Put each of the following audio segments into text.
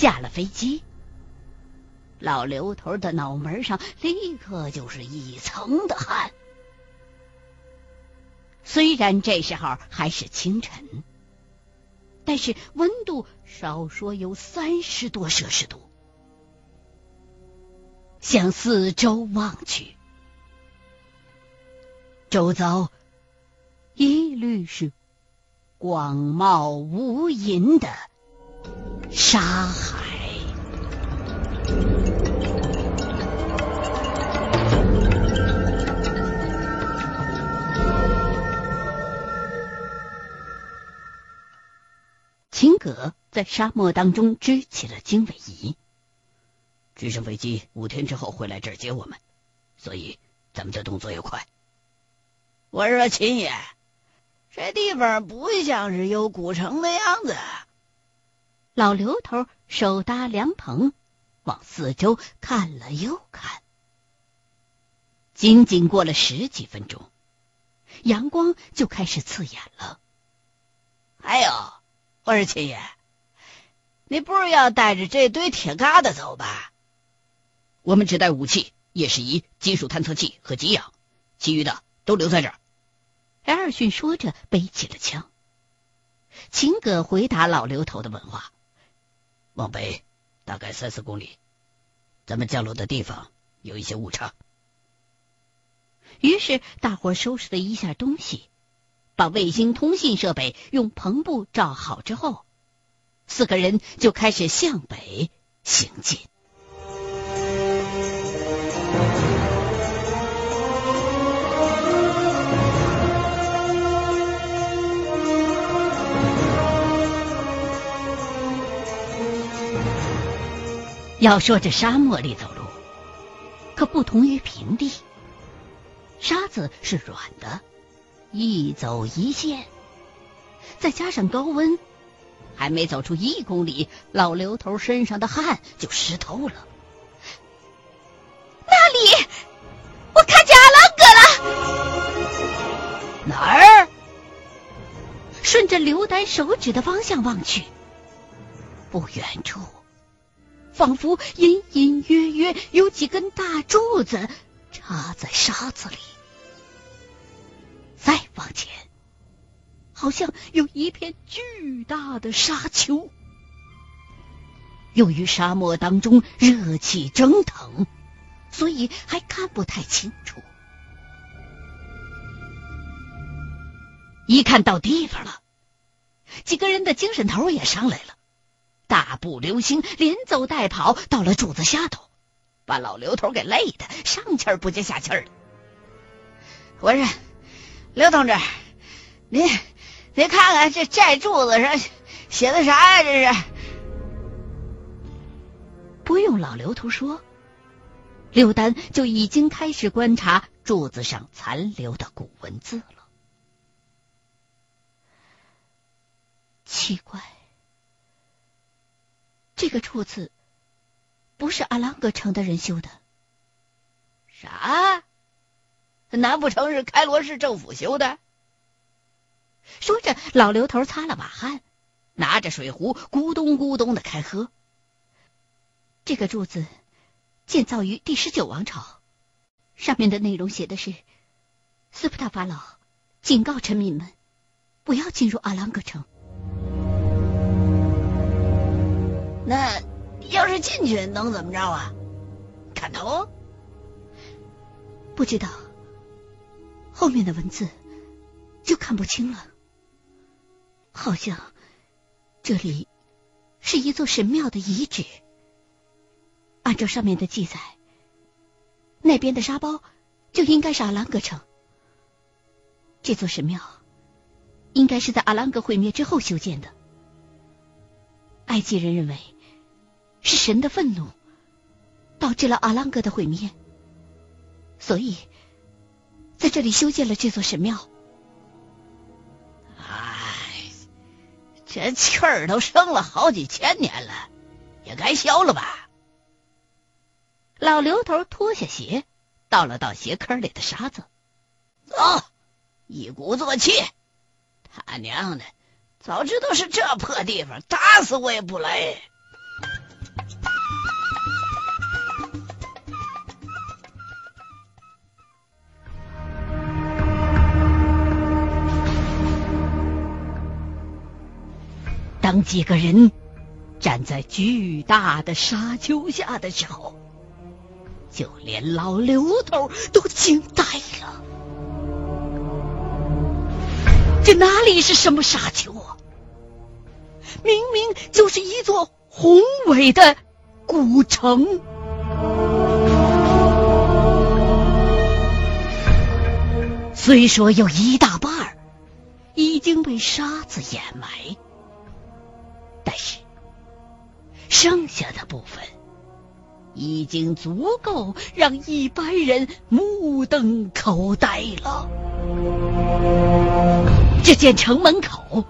下了飞机，老刘头的脑门上立刻就是一层的汗。虽然这时候还是清晨，但是温度少说有三十多摄氏度。向四周望去，周遭一律是广袤无垠的沙海。秦葛在沙漠当中支起了经纬仪。直升飞机五天之后会来这儿接我们，所以咱们的动作要快。我说秦爷，这地方不像是有古城的样子。老刘头手搭凉棚，往四周看了又看。仅仅过了十几分钟，阳光就开始刺眼了。还有，我说秦爷，你不是要带着这堆铁疙瘩走吧？我们只带武器、夜视仪、金属探测器和给养，其余的都留在这儿。艾尔逊说着，背起了枪。秦葛回答老刘头的问话：“往北大概三四公里，咱们降落的地方有一些误差。”于是大伙收拾了一下东西，把卫星通信设备用篷布罩好之后，四个人就开始向北行进。要说这沙漠里走路，可不同于平地，沙子是软的，一走一陷，再加上高温，还没走出一公里，老刘头身上的汗就湿透了。那里，我看见阿郎哥了。哪儿？顺着刘丹手指的方向望去，不远处。仿佛隐隐约约有几根大柱子插在沙子里，再往前，好像有一片巨大的沙丘。由于沙漠当中热气蒸腾，所以还看不太清楚。一看到地方了，几个人的精神头也上来了。大步流星，连走带跑，到了柱子下头，把老刘头给累的上气儿不接下气儿的。我说，刘同志，您您看看这这柱子上写的啥呀？这是？不用老刘头说，刘丹就已经开始观察柱子上残留的古文字了。奇怪。这个柱子不是阿朗格城的人修的。啥？难不成是开罗市政府修的？说着，老刘头擦了把汗，拿着水壶咕咚咕咚的开喝。这个柱子建造于第十九王朝，上面的内容写的是：斯普塔法老警告臣民们不要进入阿朗格城。那要是进去能怎么着啊？砍头？不知道，后面的文字就看不清了。好像这里是一座神庙的遗址。按照上面的记载，那边的沙包就应该是阿兰格城。这座神庙应该是在阿兰格毁灭之后修建的。埃及人认为。是神的愤怒导致了阿朗格的毁灭，所以在这里修建了这座神庙。哎，这气儿都生了好几千年了，也该消了吧？老刘头脱下鞋，倒了倒鞋坑里的沙子，走，一鼓作气。他娘的，早知道是这破地方，打死我也不来。当几个人站在巨大的沙丘下的时候，就连老刘头都惊呆了。这哪里是什么沙丘啊？明明就是一座宏伟的古城。虽说有一大半已经被沙子掩埋，但是剩下的部分已经足够让一般人目瞪口呆了。只见城门口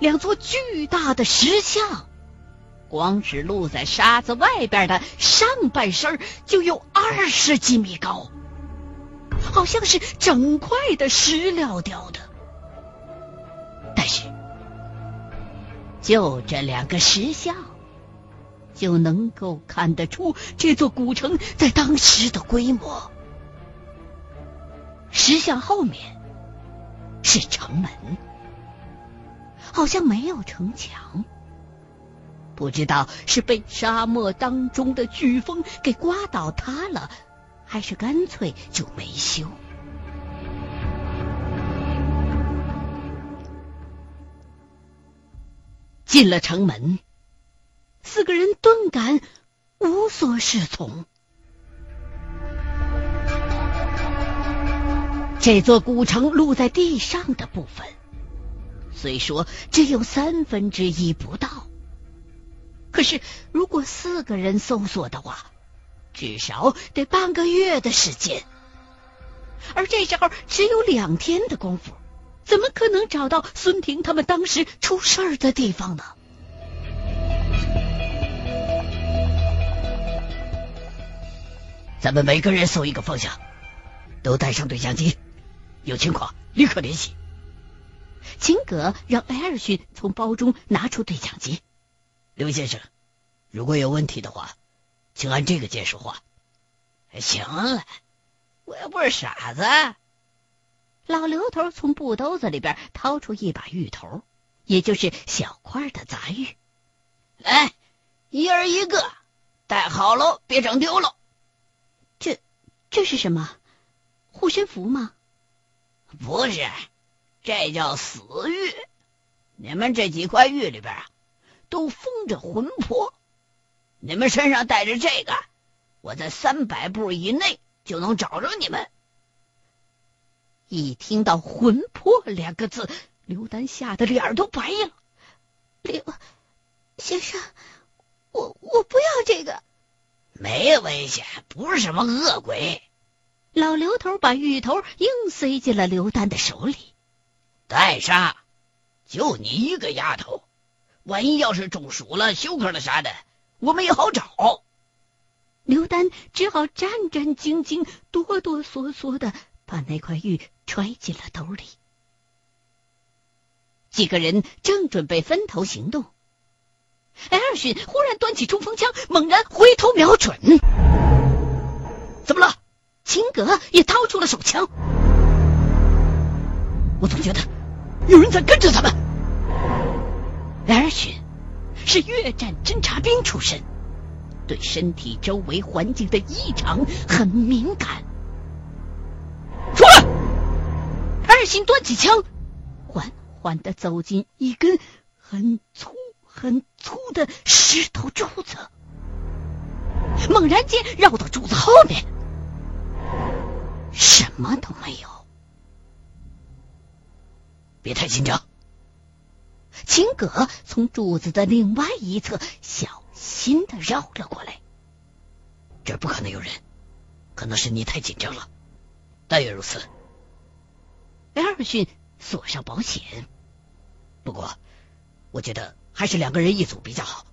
两座巨大的石像，光是露在沙子外边的上半身就有二十几米高。好像是整块的石料雕的，但是就这两个石像就能够看得出这座古城在当时的规模。石像后面是城门，好像没有城墙，不知道是被沙漠当中的飓风给刮倒塌了。还是干脆就没修。进了城门，四个人顿感无所适从。这座古城露在地上的部分，虽说只有三分之一不到，可是如果四个人搜索的话，至少得半个月的时间，而这时候只有两天的功夫，怎么可能找到孙婷他们当时出事儿的地方呢？咱们每个人搜一个方向，都带上对讲机，有情况立刻联系。秦葛让艾尔逊从包中拿出对讲机。刘先生，如果有问题的话。请按这个键说话。行了，我又不是傻子。老刘头从布兜子里边掏出一把芋头，也就是小块的杂玉。来，一人一个，带好喽，别整丢了。这这是什么？护身符吗？不是，这叫死玉。你们这几块玉里边啊，都封着魂魄。你们身上带着这个，我在三百步以内就能找着你们。一听到“魂魄”两个字，刘丹吓得脸都白了。刘先生，我我不要这个。没危险，不是什么恶鬼。老刘头把芋头硬塞进了刘丹的手里，带上。就你一个丫头，万一要是中暑了、休克了啥的。我们也好找，刘丹只好战战兢兢、哆哆嗦嗦的把那块玉揣进了兜里。几个人正准备分头行动，艾尔逊忽然端起冲锋枪，猛然回头瞄准。怎么了？秦格也掏出了手枪。我总觉得有人在跟着他们。艾尔逊。是越战侦察兵出身，对身体周围环境的异常很敏感。二星端起枪，缓缓的走进一根很粗很粗的石头柱子，猛然间绕到柱子后面，什么都没有。别太紧张。秦葛从柱子的另外一侧小心的绕了过来，这不可能有人，可能是你太紧张了。但愿如此。艾尔逊锁上保险，不过我觉得还是两个人一组比较好。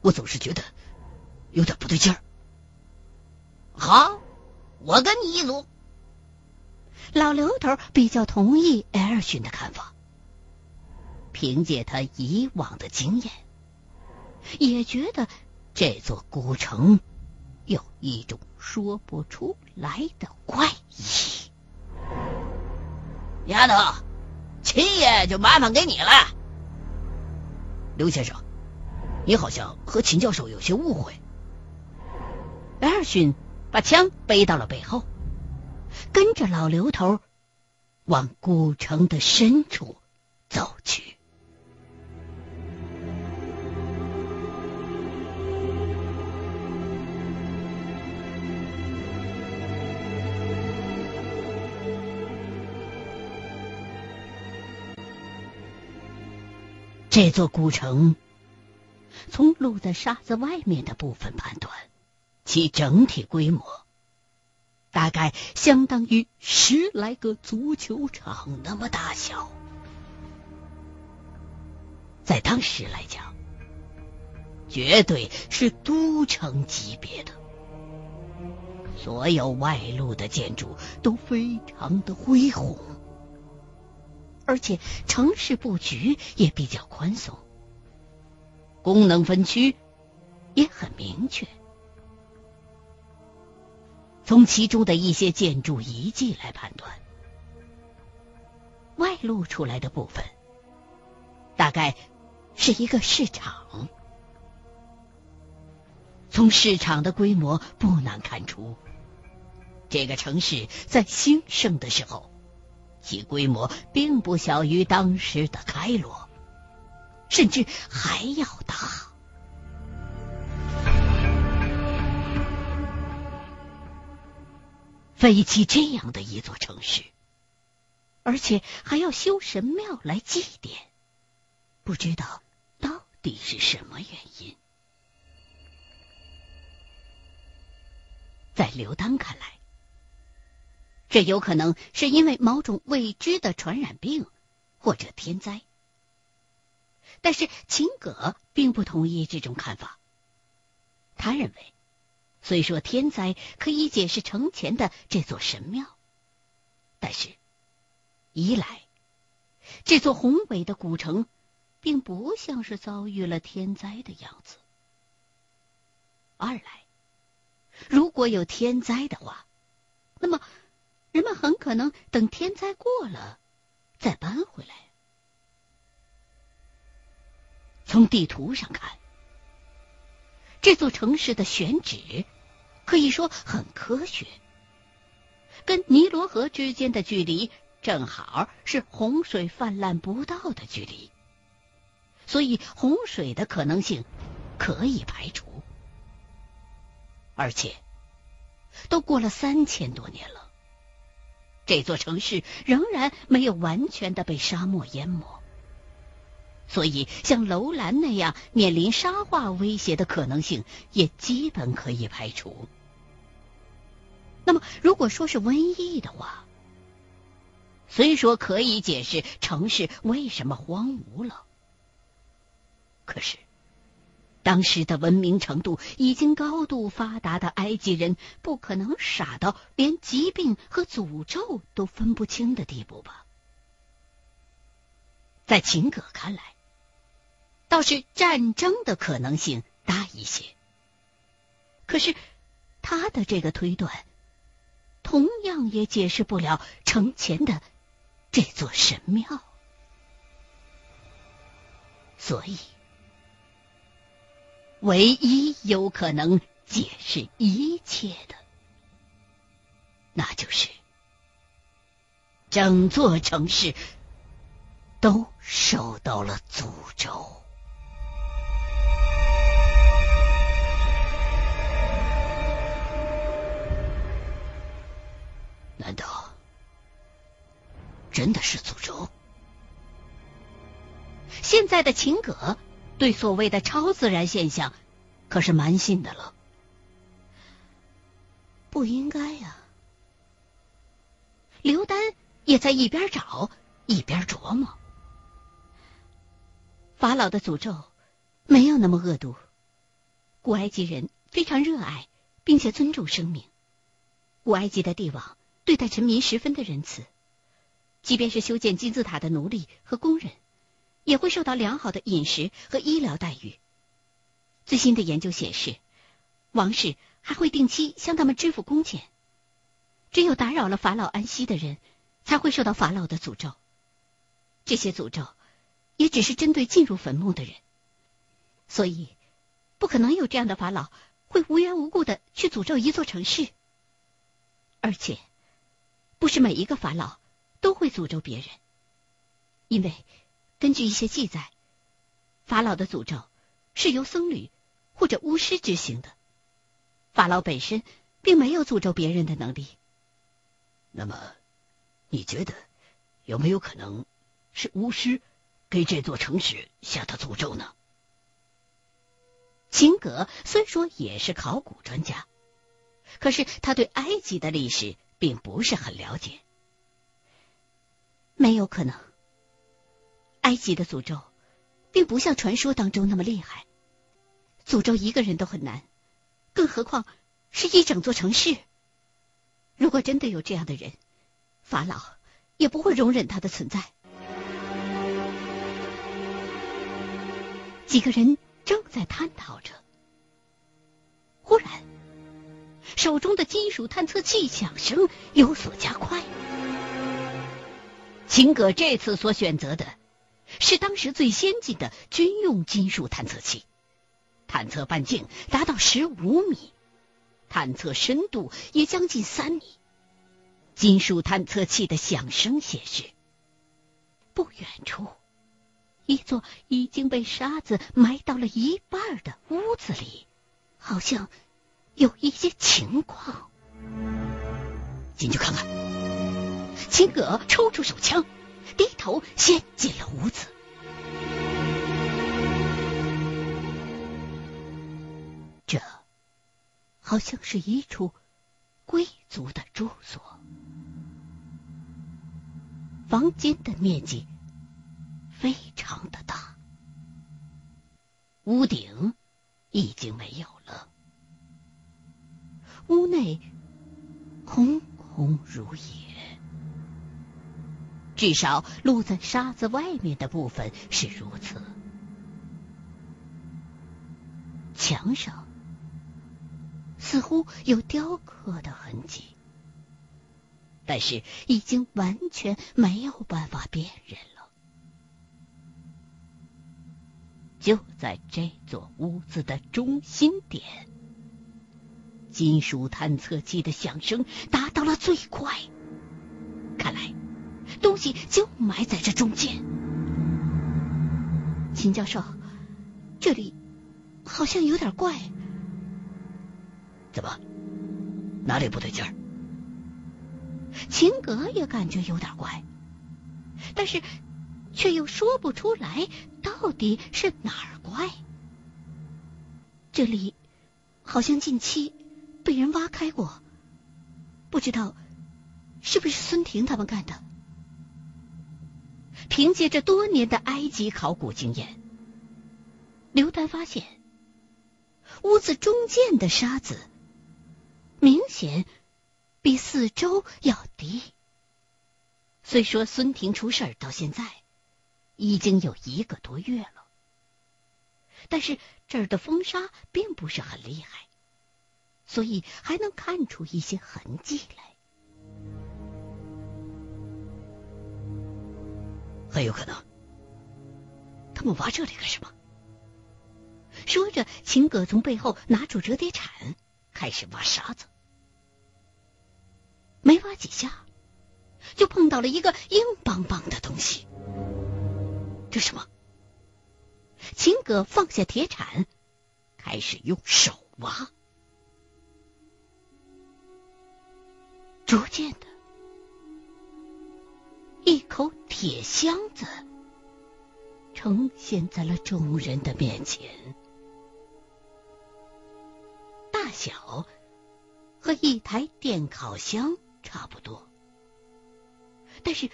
我总是觉得有点不对劲儿。好，我跟你一组。老刘头比较同意艾尔逊的看法。凭借他以往的经验，也觉得这座古城有一种说不出来的怪异。丫头，秦爷就麻烦给你了。刘先生，你好像和秦教授有些误会。艾尔逊把枪背到了背后，跟着老刘头往古城的深处走去。这座古城，从露在沙子外面的部分判断，其整体规模大概相当于十来个足球场那么大小。在当时来讲，绝对是都城级别的。所有外露的建筑都非常的恢宏。而且城市布局也比较宽松，功能分区也很明确。从其中的一些建筑遗迹来判断，外露出来的部分大概是一个市场。从市场的规模不难看出，这个城市在兴盛的时候。其规模并不小于当时的开罗，甚至还要大。废弃这样的一座城市，而且还要修神庙来祭奠，不知道到底是什么原因？在刘丹看来。这有可能是因为某种未知的传染病或者天灾，但是秦葛并不同意这种看法。他认为，虽说天灾可以解释城前的这座神庙，但是，一来，这座宏伟的古城并不像是遭遇了天灾的样子；二来，如果有天灾的话，那么。人们很可能等天灾过了再搬回来。从地图上看，这座城市的选址可以说很科学，跟尼罗河之间的距离正好是洪水泛滥不到的距离，所以洪水的可能性可以排除。而且，都过了三千多年了。这座城市仍然没有完全的被沙漠淹没，所以像楼兰那样面临沙化威胁的可能性也基本可以排除。那么，如果说是瘟疫的话，虽说可以解释城市为什么荒芜了，可是。当时的文明程度已经高度发达的埃及人，不可能傻到连疾病和诅咒都分不清的地步吧？在秦葛看来，倒是战争的可能性大一些。可是他的这个推断，同样也解释不了城前的这座神庙，所以。唯一有可能解释一切的，那就是整座城市都受到了诅咒。难道真的是诅咒？现在的秦葛。对所谓的超自然现象，可是蛮信的了。不应该呀。刘丹也在一边找一边琢磨。法老的诅咒没有那么恶毒。古埃及人非常热爱并且尊重生命。古埃及的帝王对待臣民十分的仁慈，即便是修建金字塔的奴隶和工人。也会受到良好的饮食和医疗待遇。最新的研究显示，王室还会定期向他们支付工钱。只有打扰了法老安息的人，才会受到法老的诅咒。这些诅咒也只是针对进入坟墓的人，所以不可能有这样的法老会无缘无故的去诅咒一座城市。而且，不是每一个法老都会诅咒别人，因为根据一些记载，法老的诅咒是由僧侣或者巫师执行的，法老本身并没有诅咒别人的能力。那么，你觉得有没有可能是巫师给这座城市下的诅咒呢？秦格虽说也是考古专家，可是他对埃及的历史并不是很了解。没有可能，埃及的诅咒并不像传说当中那么厉害，诅咒一个人都很难，更何况是一整座城市。如果真的有这样的人，法老也不会容忍他的存在。几个人。正在探讨着，忽然，手中的金属探测器响声有所加快。秦葛这次所选择的是当时最先进的军用金属探测器，探测半径达到十五米，探测深度也将近三米。金属探测器的响声显示，不远处。一座已经被沙子埋到了一半的屋子里，好像有一些情况。进去看看。秦葛抽出手枪，低头先进了屋子。这好像是一处贵族的住所，房间的面积。非常的大，屋顶已经没有了，屋内空空如也，至少露在沙子外面的部分是如此。墙上似乎有雕刻的痕迹，但是已经完全没有办法辨认了。就在这座屋子的中心点，金属探测器的响声达到了最快。看来，东西就埋在这中间。秦教授，这里好像有点怪。怎么？哪里不对劲儿？秦格也感觉有点怪，但是。却又说不出来到底是哪儿怪。这里好像近期被人挖开过，不知道是不是孙婷他们干的。凭借着多年的埃及考古经验，刘丹发现屋子中间的沙子明显比四周要低。虽说孙婷出事儿到现在。已经有一个多月了，但是这儿的风沙并不是很厉害，所以还能看出一些痕迹来。很有可能，他们挖这里干什么？说着，秦葛从背后拿出折叠铲，开始挖沙子。没挖几下，就碰到了一个硬邦邦的东西。这什么？秦葛放下铁铲，开始用手挖。逐渐的，一口铁箱子呈现在了众人的面前，大小和一台电烤箱差不多，但是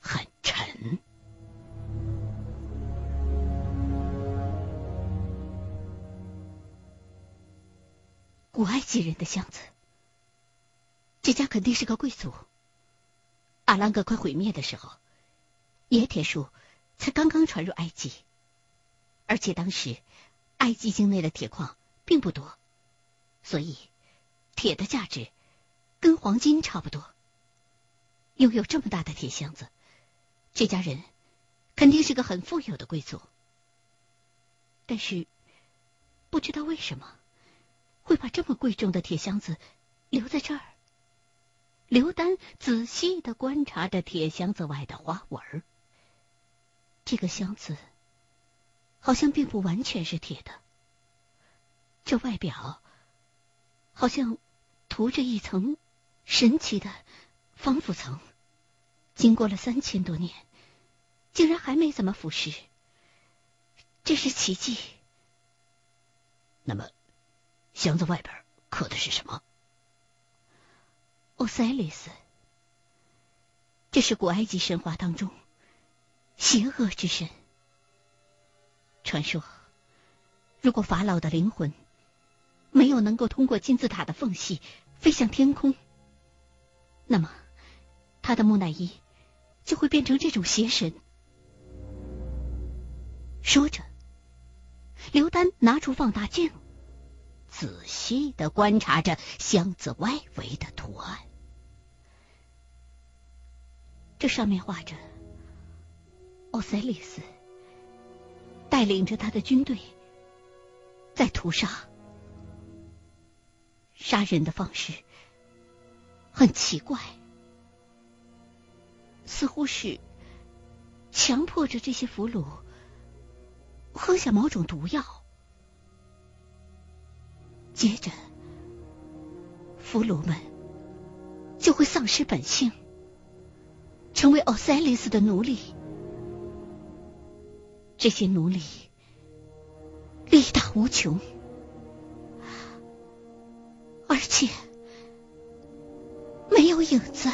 很沉。古埃及人的箱子，这家肯定是个贵族。阿兰格快毁灭的时候，冶铁术才刚刚传入埃及，而且当时埃及境内的铁矿并不多，所以铁的价值跟黄金差不多。拥有这么大的铁箱子，这家人肯定是个很富有的贵族。但是不知道为什么会把这么贵重的铁箱子留在这儿。刘丹仔细的观察着铁箱子外的花纹，这个箱子好像并不完全是铁的，这外表好像涂着一层神奇的防腐层，经过了三千多年，竟然还没怎么腐蚀。这是奇迹。那么，箱子外边刻的是什么？奥塞利斯，这是古埃及神话当中邪恶之神。传说，如果法老的灵魂没有能够通过金字塔的缝隙飞向天空，那么他的木乃伊就会变成这种邪神。说着。刘丹拿出放大镜，仔细的观察着箱子外围的图案。这上面画着奥塞利斯带领着他的军队在屠杀，杀人的方式很奇怪，似乎是强迫着这些俘虏。喝下某种毒药，接着俘虏们就会丧失本性，成为奥赛利斯的奴隶。这些奴隶力大无穷，而且没有影子。